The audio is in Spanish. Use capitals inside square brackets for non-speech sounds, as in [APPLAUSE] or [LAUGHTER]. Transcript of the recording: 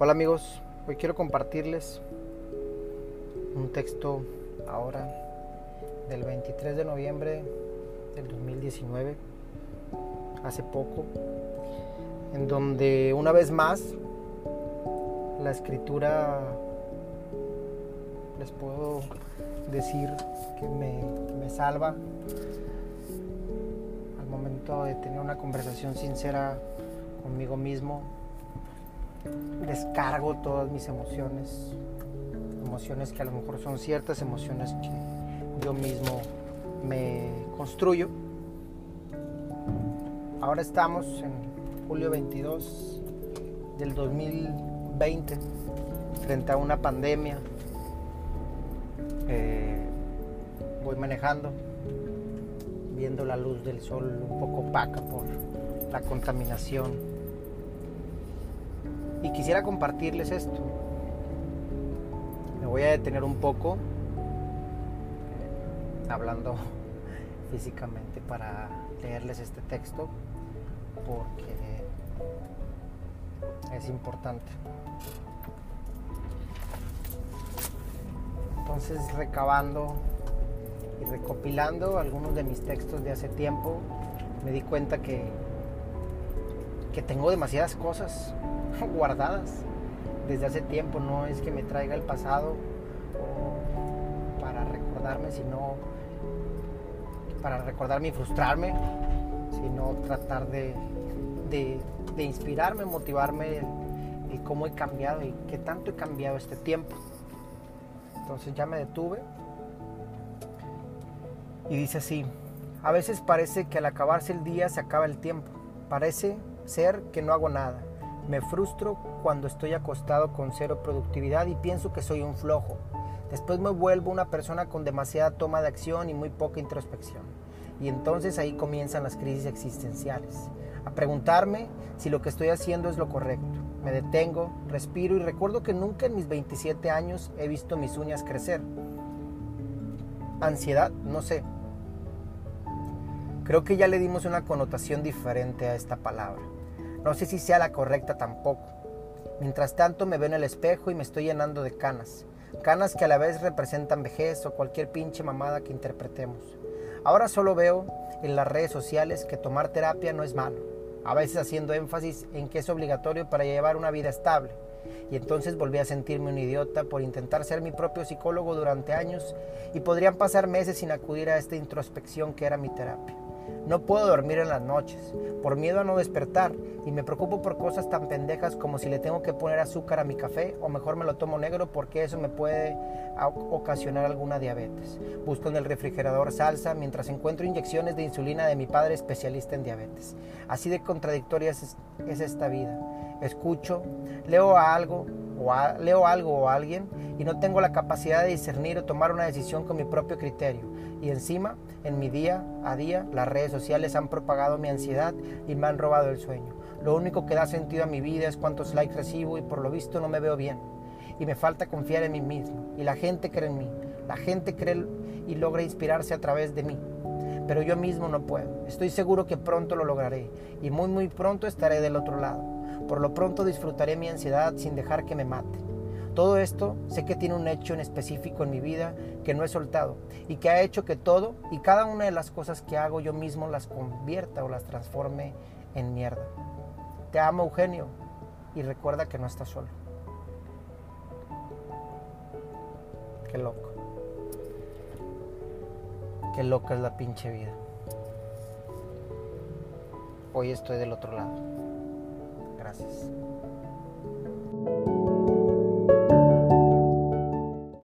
Hola amigos, hoy quiero compartirles un texto ahora del 23 de noviembre del 2019, hace poco, en donde una vez más la escritura, les puedo decir que me, me salva al momento de tener una conversación sincera conmigo mismo descargo todas mis emociones, emociones que a lo mejor son ciertas, emociones que yo mismo me construyo. Ahora estamos en julio 22 del 2020, frente a una pandemia. Eh, voy manejando, viendo la luz del sol un poco opaca por la contaminación y quisiera compartirles esto. Me voy a detener un poco eh, hablando [LAUGHS] físicamente para leerles este texto porque es importante. Entonces recabando y recopilando algunos de mis textos de hace tiempo, me di cuenta que, que tengo demasiadas cosas [LAUGHS] guardadas desde hace tiempo. No es que me traiga el pasado para recordarme, sino para recordarme y frustrarme, sino tratar de, inspirarme, motivarme y cómo he cambiado y qué tanto he cambiado este tiempo. Entonces ya me detuve y dice así, a veces parece que al acabarse el día se acaba el tiempo, parece ser que no hago nada me frustro cuando estoy acostado con cero productividad y pienso que soy un flojo. Después me vuelvo una persona con demasiada toma de acción y muy poca introspección. Y entonces ahí comienzan las crisis existenciales. A preguntarme si lo que estoy haciendo es lo correcto. Me detengo, respiro y recuerdo que nunca en mis 27 años he visto mis uñas crecer. Ansiedad, no sé. Creo que ya le dimos una connotación diferente a esta palabra. No sé si sea la correcta tampoco. Mientras tanto me veo en el espejo y me estoy llenando de canas. Canas que a la vez representan vejez o cualquier pinche mamada que interpretemos. Ahora solo veo en las redes sociales que tomar terapia no es malo, a veces haciendo énfasis en que es obligatorio para llevar una vida estable. Y entonces volví a sentirme un idiota por intentar ser mi propio psicólogo durante años y podrían pasar meses sin acudir a esta introspección que era mi terapia. No puedo dormir en las noches, por miedo a no despertar, y me preocupo por cosas tan pendejas como si le tengo que poner azúcar a mi café o mejor me lo tomo negro porque eso me puede ocasionar alguna diabetes. Busco en el refrigerador salsa mientras encuentro inyecciones de insulina de mi padre especialista en diabetes. Así de contradictoria es, esta vida. Escucho, leo algo o leo algo o alguien y no tengo la capacidad de discernir o tomar una decisión con mi propio criterio. Y encima, en mi día a día, las redes sociales han propagado mi ansiedad y me han robado el sueño. Lo único que da sentido a mi vida es cuántos likes recibo y por lo visto no me veo bien. Y me falta confiar en mí mismo. Y la gente cree en mí. La gente cree y logra inspirarse a través de mí. Pero yo mismo no puedo. Estoy seguro que pronto lo lograré. Y muy muy pronto estaré del otro lado. Por lo pronto disfrutaré mi ansiedad sin dejar que me mate. Todo esto sé que tiene un hecho en específico en mi vida que no he soltado y que ha hecho que todo y cada una de las cosas que hago yo mismo las convierta o las transforme en mierda. Te amo Eugenio y recuerda que no estás solo. Qué loco. Qué loca es la pinche vida. Hoy estoy del otro lado. Gracias.